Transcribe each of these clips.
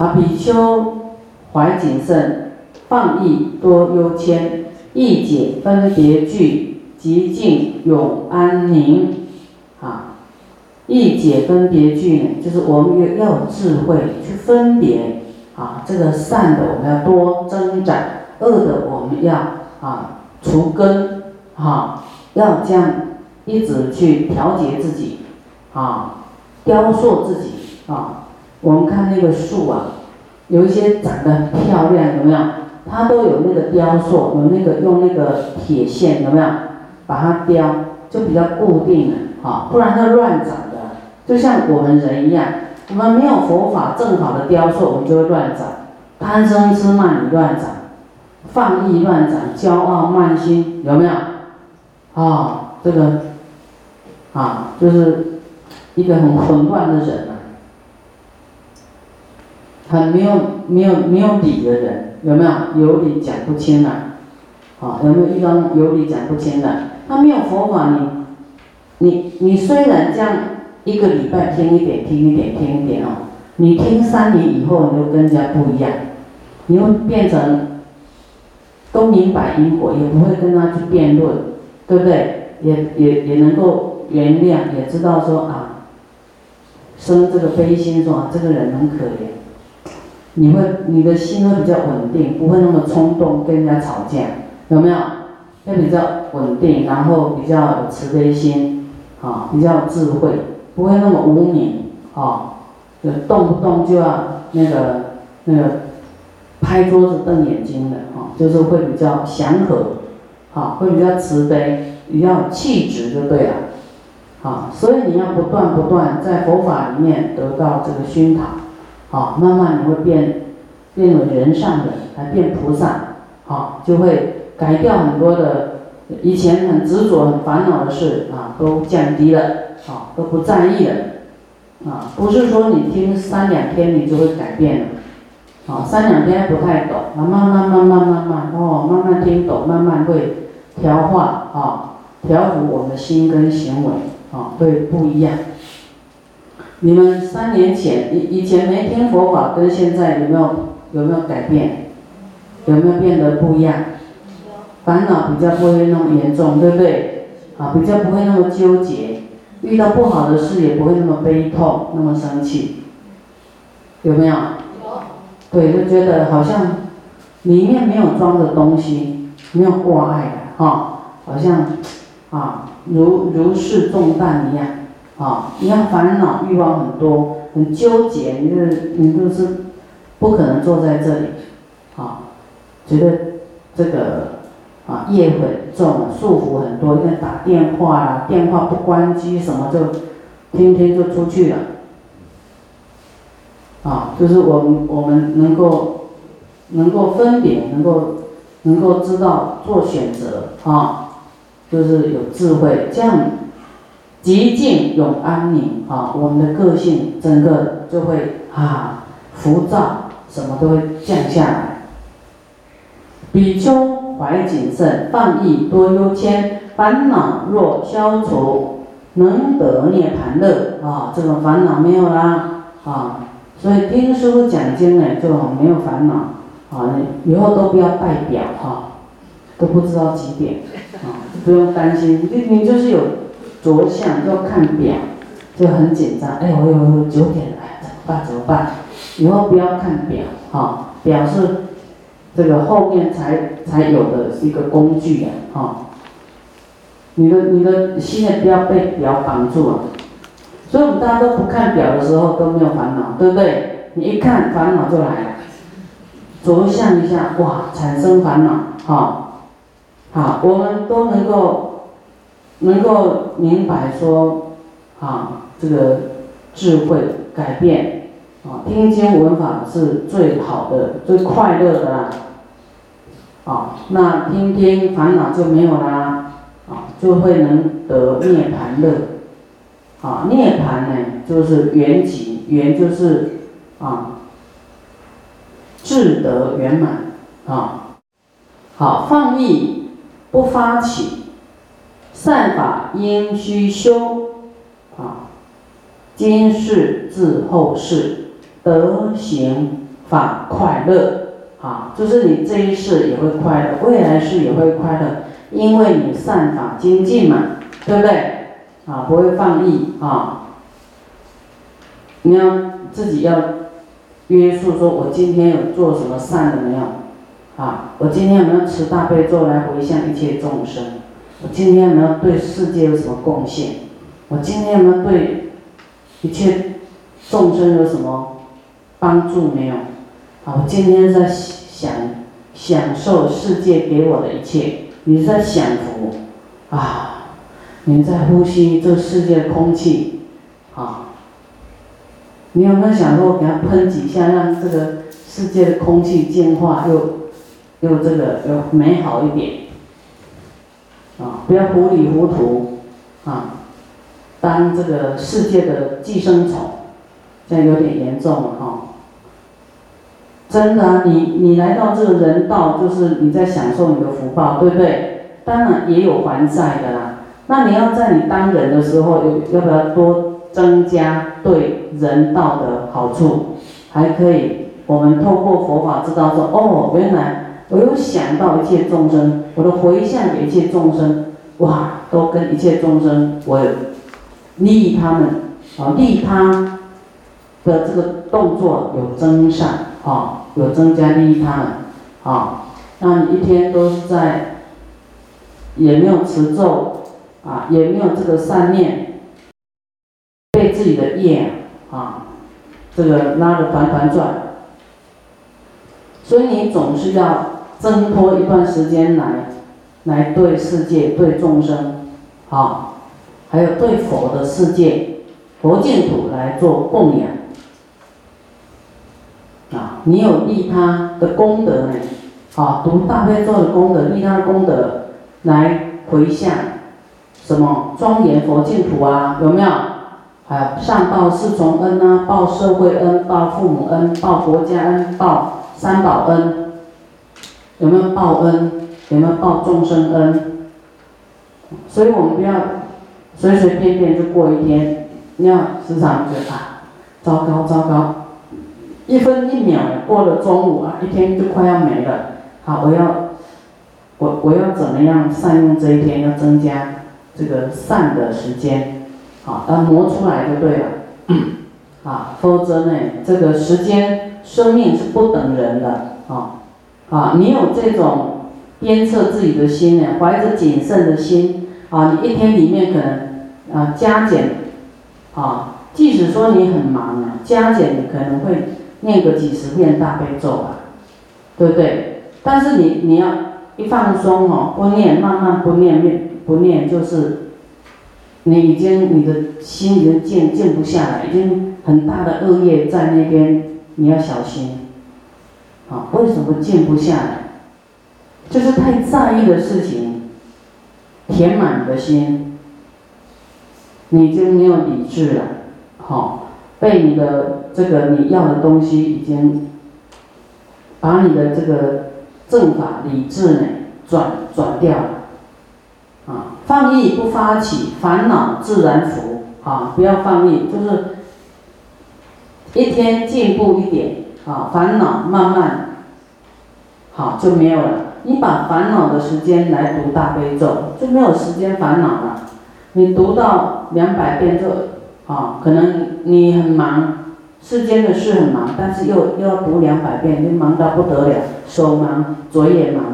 啊，比丘怀谨慎，放逸多忧谦，意解分别句，极静永安宁。啊，意解分别句呢，就是我们要要有智慧去分别。啊，这个善的我们要多增长，恶的我们要啊除根。哈，要这样一直去调节自己，啊，雕塑自己啊。我们看那个树啊，有一些长得很漂亮，有没有？它都有那个雕塑，有那个用那个铁线，有没有？把它雕，就比较固定了，哈，不然它乱长的。就像我们人一样，我们没有佛法正好的雕塑，我们就会乱长，贪嗔痴慢疑乱长，放逸乱长，骄傲慢心，有没有？啊，这个，啊，就是一个很混乱的人，很没有没有没有理的人，有没有？有理讲不清啊，啊，有没有遇到有理讲不清的？他没有佛法，你，你你虽然这样一个礼拜听一点，听一点，听一点哦，你听三年以后，你就跟人家不一样，你会变成都明白因果，也不会跟他去辩论。对不对？也也也能够原谅，也知道说啊，生这个悲心，说啊这个人很可怜，你会你的心会比较稳定，不会那么冲动跟人家吵架，有没有？会比较稳定，然后比较有慈悲心，啊，比较有智慧，不会那么无名，啊，就动不动就要那个那个拍桌子瞪眼睛的，啊，就是会比较祥和。啊，会比较慈悲，比较有气质就对了。啊，所以你要不断不断在佛法里面得到这个熏陶，好，慢慢你会变，变为人上人，来变菩萨，好，就会改掉很多的以前很执着、很烦恼的事啊，都降低了，好，都不在意了，啊，不是说你听三两天你就会改变了。啊，三两天不太懂，啊，慢慢慢慢慢慢，哦，慢慢听懂，慢慢会调化啊，调伏我们的心跟行为，啊，会不一样。你们三年前以以前没听佛法，跟现在有没有有没有改变？有没有变得不一样？烦恼比较不会那么严重，对不对？啊，比较不会那么纠结，遇到不好的事也不会那么悲痛，那么生气，有没有？有对，就觉得好像里面没有装的东西，没有挂碍的哈，好像啊如如释重担一样，啊，你要烦恼欲望很多，很纠结，你就你就是不可能坐在这里，啊，觉得这个啊业很重，束缚很多，因为打电话啦，电话不关机什么就天天就出去了。啊，就是我们我们能够能够分别，能够能够知道做选择啊，就是有智慧，这样极静永安宁啊，我们的个性整个就会啊浮躁，什么都会降下来。比丘怀谨慎，放逸多忧谦，烦恼若消除，能得涅盘乐啊，这种烦恼没有啦啊。所以听师傅讲经呢，就没有烦恼，啊，以后都不要代表哈，都不知道几点，啊，不用担心，你你就是有着相要看表，就很紧张，哎，我有九点了，怎么办？怎么办？以后不要看表，哈，表是这个后面才才有的一个工具呀，哈，你的你的心呢不要被表绑住了。所以我们大家都不看表的时候都没有烦恼，对不对？你一看烦恼就来了，着相一下，哇，产生烦恼，好，好，我们都能够能够明白说，啊，这个智慧改变，啊，听经闻法是最好的、最快乐的啦，啊，那听听烦恼就没有啦，啊，就会能得涅盘乐。啊，涅盘呢，就是圆寂，圆就是啊，智德圆满啊。好，放逸不发起，善法应须修啊。今世自后世，德行法快乐，啊，就是你这一世也会快乐，未来世也会快乐，因为你善法精进嘛，对不对？啊，不会放逸啊，你要自己要约束，说我今天有做什么善的没有？啊，我今天有没有持大悲咒来回向一切众生？我今天有没有对世界有什么贡献？我今天有没有对一切众生有什么帮助没有？啊，我今天在享享受世界给我的一切，你在享福啊，你在呼吸这世界的空气啊，你有没有想过给它喷几下，让这个世界的空气净化又又这个又美好一点啊？不要糊里糊涂啊，当这个世界的寄生虫，这样有点严重了哈。真的啊，你你来到这个人道，就是你在享受你的福报，对不对？当然也有还债的啦。那你要在你当人的时候，有要不要多增加对人道的好处？还可以，我们透过佛法知道说，哦，原来我又想到一切众生，我的回向给一切众生，哇，都跟一切众生，我利益他们，啊，利他的这个动作有增上，啊。有增加利益他们，啊，那你一天都是在，也没有持咒，啊，也没有这个善念，被自己的业啊，这个拉得团团转，所以你总是要挣脱一段时间来，来对世界、对众生，啊，还有对佛的世界、佛净土来做供养。啊，你有利他的功德呢，啊，读大悲咒的功德，利他的功德，来回向，什么庄严佛净土啊，有没有？还有上报四重恩啊，报社会恩，报父母恩，报国家恩，报三宝恩，有没有报恩？有没有报众生恩？所以我们不要随随便便就过一天，你要时常觉得啊，糟糕糟糕。一分一秒过了中午啊，一天就快要没了。好，我要，我我要怎么样善用这一天？要增加这个善的时间，好，它磨出来就对了。啊，否则呢，这个时间生命是不等人的。啊，啊，你有这种鞭策自己的心呢，怀着谨慎的心，啊，你一天里面可能啊加减，啊，即使说你很忙啊，加减你可能会。念个几十遍大悲咒啊，对不对？但是你你要一放松哦，不念，慢慢不念，念不念，就是你已经你的心已经静静不下来，已经很大的恶业在那边，你要小心。啊，为什么静不下来？就是太在意的事情，填满你的心，你就没有理智了，好。被你的这个你要的东西已经把你的这个正法理智呢转转掉了，啊，放逸不发起，烦恼自然伏，啊，不要放逸，就是一天进步一点，啊，烦恼慢慢好就没有了。你把烦恼的时间来读大悲咒，就没有时间烦恼了。你读到两百遍就。啊，可能你很忙，世间的事很忙，但是又又要读两百遍，就忙到不得了，手忙嘴也忙，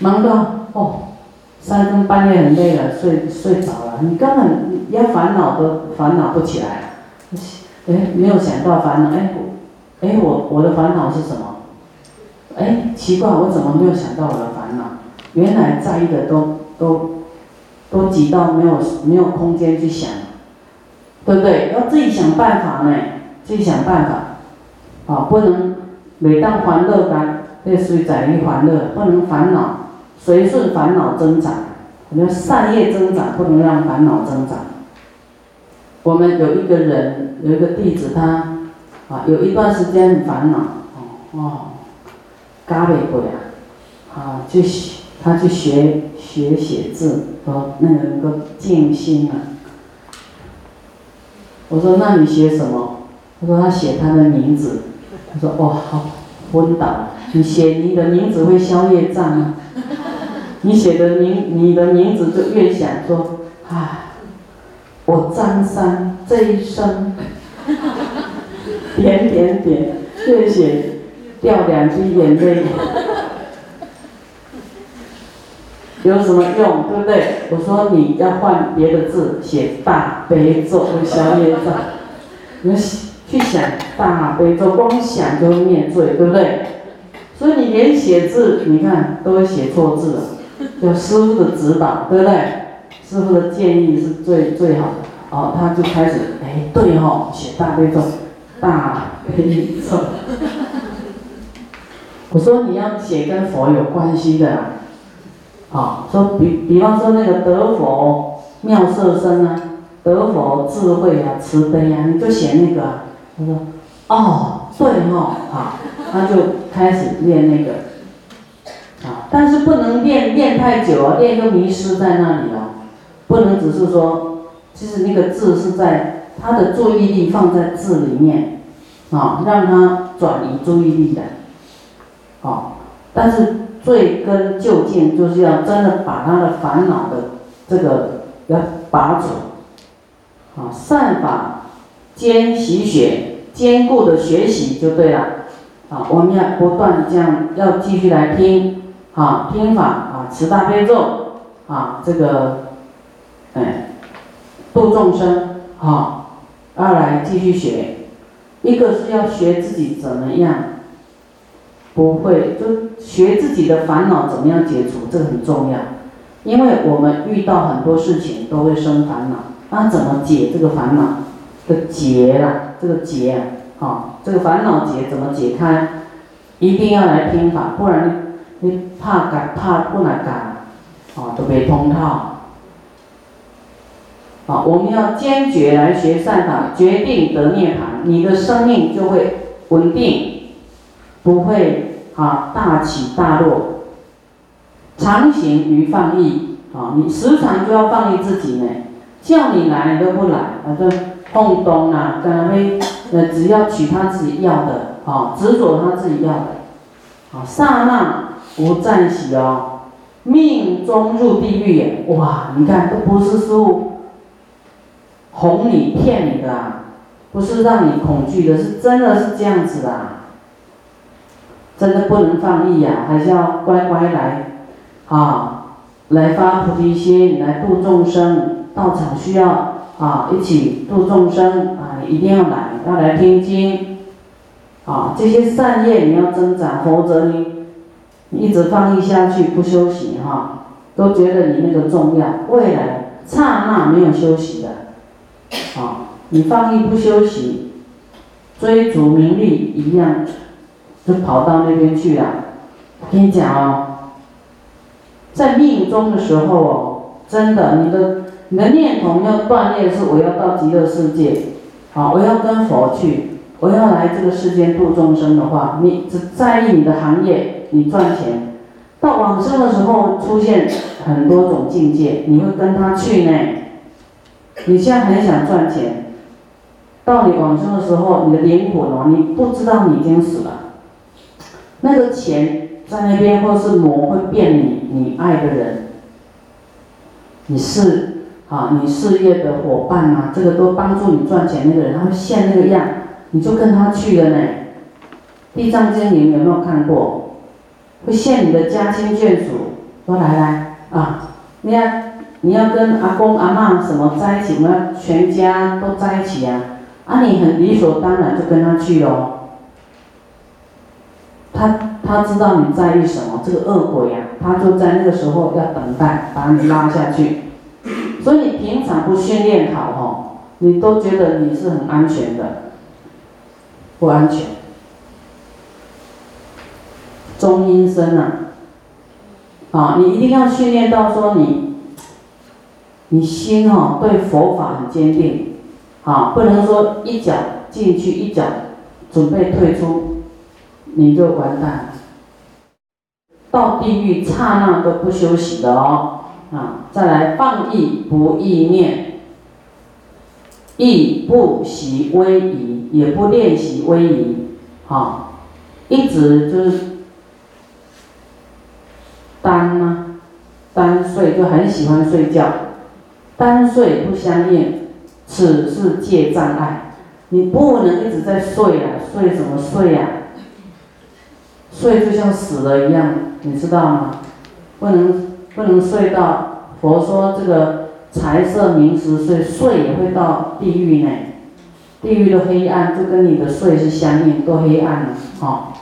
忙到哦，三更半夜很累了，睡睡着了，你根本要烦恼都烦恼不起来，哎，没有想到烦恼，哎，哎，我我的烦恼是什么？哎，奇怪，我怎么没有想到我的烦恼？原来在意的都都都挤到没有没有空间去想。对不对？要自己想办法呢，自己想办法，啊，不能每当欢乐感，类似于在于欢乐，不能烦恼，随顺烦恼增长，我们善业增长，不能让烦恼增长。我们有一个人，有一个弟子，他啊，有一段时间很烦恼，哦，嘎背过呀，啊，就学他去学学写字说那个静心啊。我说：“那你写什么？”他说：“他写他的名字。”他说哇好昏倒，你写你的名字会消业障啊，你写的名你的名字就越想说，唉，我张三这一生，点点点，越写掉两滴眼泪。有什么用，对不对？我说你要换别的字，写大悲咒会消业障。你去想大悲咒，光想就会灭罪，对不对？所以你连写字，你看都会写错字了。有师傅的指导，对不对？师傅的建议是最最好的。哦，他就开始，哎，对哦，写大悲咒，大悲咒。我说你要写跟佛有关系的。啊，啊说比比方说那个得佛妙色身啊，得佛智慧啊，慈悲啊，你就写那个。他说，哦，对哦，好，他就开始练那个。啊，但是不能练练太久啊，练就迷失在那里了。不能只是说，其实那个字是在他的注意力放在字里面，啊，让他转移注意力的。啊，但是。追根究竟，就是要真的把他的烦恼的这个要拔除，啊，善法兼习学，兼顾的学习就对了，啊，我们要不断的这样要继续来听，啊，听法啊，持大悲咒，啊，这个，哎，度众生，啊，二来继续学，一个是要学自己怎么样。不会，就学自己的烦恼怎么样解除，这个很重要，因为我们遇到很多事情都会生烦恼，那怎么解这个烦恼的结啦？这个结啊，这个烦恼结怎么解开？一定要来听法，不然你怕改怕不能改，啊，都没通套。啊，我们要坚决来学善法，决定得涅槃，你的生命就会稳定。不会啊，大起大落，常行于放逸啊！你时常就要放逸自己呢，叫你来你都不来，反正碰东啊，跟他会呃，只要取他自己要的啊，执着他自己要的啊，刹那无暂喜哦，命中入地狱哇！你看都不是说哄你骗你的啊，不是让你恐惧的，是真的是这样子的。真的不能放逸呀，还是要乖乖来，啊，来发菩提心，来度众生。道场需要啊，一起度众生啊，一定要来，要来听经，啊，这些善业你要增长，否则你一直放逸下去不休息哈，都觉得你那个重要，未来刹那没有休息的，啊，你放逸不休息，追逐名利一样。就跑到那边去了。我跟你讲哦，在命中的时候哦，真的，你的你的念头要锻炼是我要到极乐世界，啊，我要跟佛去，我要来这个世间度众生的话，你只在意你的行业，你赚钱，到往生的时候出现很多种境界，你会跟他去呢。你现在很想赚钱，到你往生的时候，你的灵魂哦，你不知道你已经死了。那个钱在那边，或是魔会变你，你爱的人，你是啊，你事业的伙伴啊，这个都帮助你赚钱那个人，他会现那个样，你就跟他去了呢。地藏经你们有没有看过？会现你的家亲眷属，说来来啊，你看你要跟阿公阿妈什么在一起，我们要全家都在一起啊，啊你很理所当然就跟他去喽。他他知道你在意什么，这个恶鬼呀，他就在那个时候要等待把你拉下去。所以你平常不训练好哈，你都觉得你是很安全的，不安全。中阴身呐，啊，你一定要训练到说你，你心哈对佛法很坚定，啊，不能说一脚进去一脚准备退出。你就完蛋，到地狱刹那都不休息的哦，啊，再来放逸不意念，亦不习威仪，也不练习威仪，啊，一直就是单呢，单睡就很喜欢睡觉，单睡不相应，此是戒障碍。你不能一直在睡啊，睡什么睡呀？睡就像死了一样，你知道吗？不能不能睡到佛说这个财色名食睡，睡也会到地狱呢。地狱的黑暗就跟你的睡是相应，多黑暗呢，哈。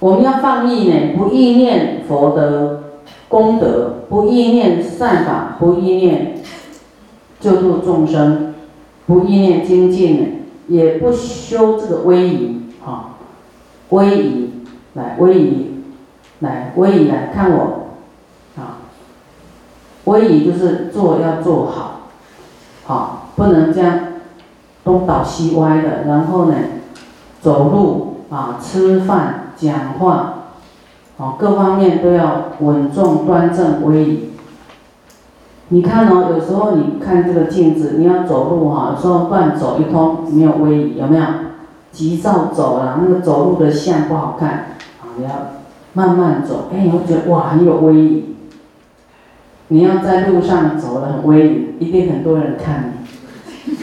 我们要放逸呢，不意念佛的功德，不意念善法，不意念救度众生，不意念精进呢，也不修这个威仪，哈，威仪，来威仪，来威仪来看我，啊，威仪就是做要做好，好，不能这样。东倒西歪的，然后呢，走路啊，吃饭、讲话，哦，各方面都要稳重、端正、威仪。你看哦，有时候你看这个镜子，你要走路哈，有时候乱走一通，没有威仪，有没有？急躁走了，那个走路的相不好看，你要慢慢走，哎，你会觉得哇，很有威仪。你要在路上走的很威仪，一定很多人看你。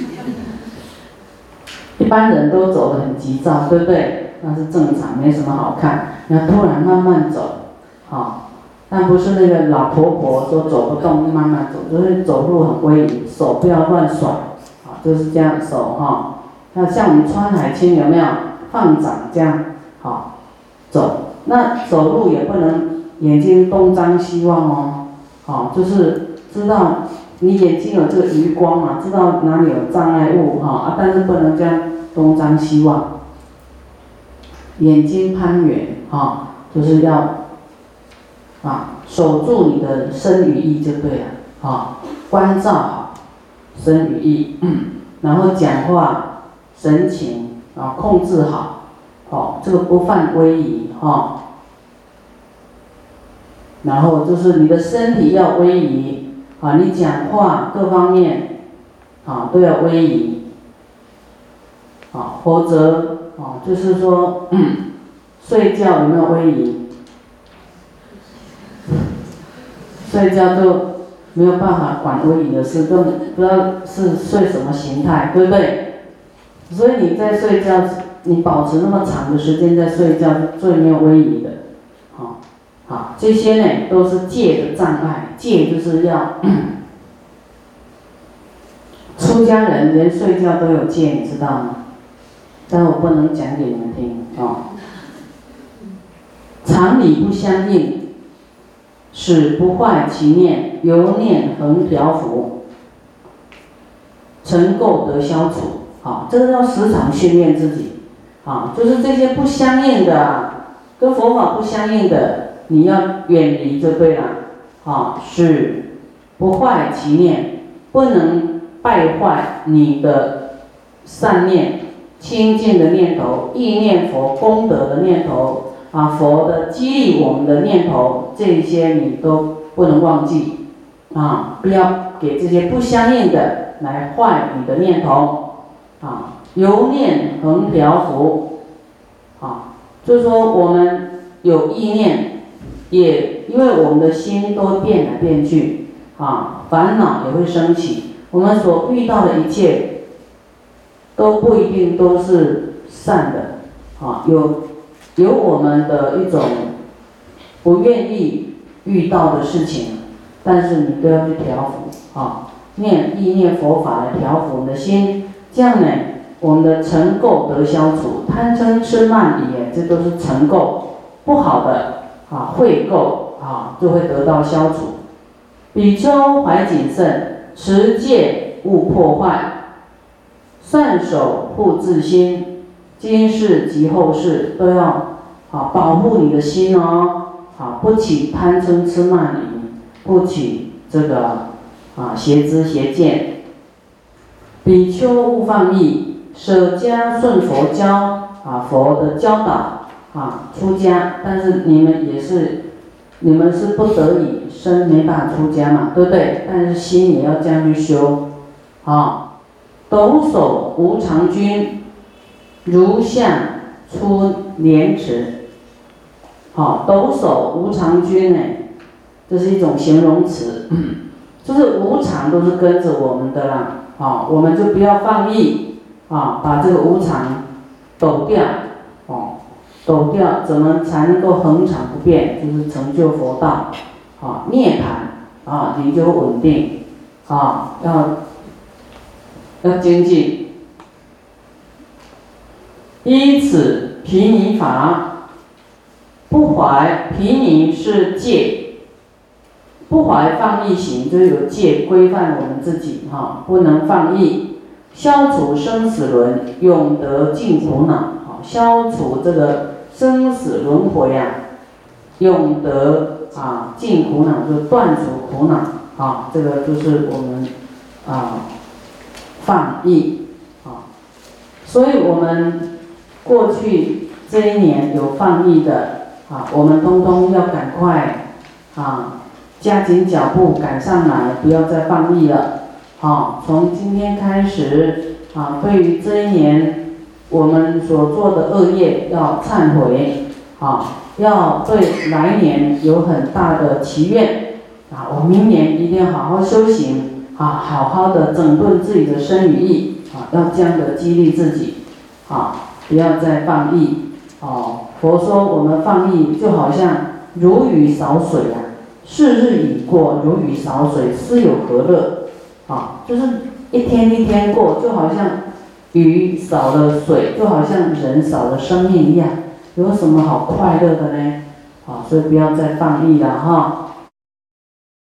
一般人都走得很急躁，对不对？那是正常，没什么好看。你要突然慢慢走，好，但不是那个老婆婆说走不动就，慢慢走，就是走路很威仪，手不要乱甩，好，就是这样手哈。那像我们川海青有没有放掌这样？好，走，那走路也不能眼睛东张西望哦，好，就是知道你眼睛有这个余光嘛，知道哪里有障碍物哈，啊，但是不能这样。东张西望，眼睛攀援，啊，就是要啊守住你的身与意就对了，啊，关照好身与意，然后讲话神情啊控制好，好这个不犯威仪，哈，然后就是你的身体要威仪，啊，你讲话各方面啊都要威仪。啊，否则啊，就是说，睡觉有没有威仪？睡觉就没有办法管威仪的事，更不知道是睡什么形态，对不对？所以你在睡觉，你保持那么长的时间在睡觉，最没有威仪的。好，好，这些呢都是戒的障碍，戒就是要出家人连睡觉都有戒，你知道吗？但我不能讲给你们听啊。常理不相应，使不坏其念，由念恒调伏，成垢得消除。好，这个要时常训练自己。啊，就是这些不相应的，跟佛法不相应的，你要远离就对了。啊，是不坏其念，不能败坏你的善念。清净的念头，意念佛功德的念头，啊，佛的激励我们的念头，这些你都不能忘记，啊，不要给这些不相应的来坏你的念头，啊，由念横调伏，啊，就是说我们有意念，也因为我们的心都变来变去，啊，烦恼也会升起，我们所遇到的一切。都不一定都是善的，啊，有有我们的一种不愿意遇到的事情，但是你都要去调伏，啊，念意念佛法来调伏你的心，这样呢，我们的尘垢得消除，贪嗔痴慢疑，这都是尘垢，不好的啊，秽垢啊，就会得到消除。比丘怀谨慎，持戒勿破坏。善守护自心，今世及后世都要啊保护你的心哦，啊不起贪嗔痴慢疑，不起这个啊邪知邪见。比丘勿放逸，舍家顺佛教啊佛的教导啊出家，但是你们也是你们是不得已身没办法出家嘛，对不对？但是心也要这样去修，啊。抖擞无常君，如相出莲池，好，抖擞无常君呢，这是一种形容词，就是无常都是跟着我们的啦，啊，我们就不要放逸，啊，把这个无常抖掉，哦，抖掉，怎么才能够恒常不变？就是成就佛道，啊，涅槃，啊，你就稳定，啊，要要精进。依此毗尼法，不怀毗尼是戒，不怀放逸行，就是有戒规范我们自己哈，不能放逸，消除生死轮，永得尽苦恼，好，消除这个生死轮回啊，永得啊尽苦恼，就断除苦恼啊，这个就是我们啊放逸啊，所以我们。过去这一年有放逸的啊，我们通通要赶快啊，加紧脚步赶上来，不要再放逸了。好，从今天开始啊，对于这一年我们所做的恶业要忏悔，啊，要对来年有很大的祈愿啊，我明年一定要好好修行啊，好好的整顿自己的身与意啊，要这样的激励自己啊。不要再放逸哦！佛说我们放逸就好像如鱼扫水啊，是日已过，如鱼扫水，斯有何乐？啊，就是一天一天过，就好像鱼少了水，就好像人少了生命一样，有什么好快乐的呢？啊，所以不要再放逸了哈！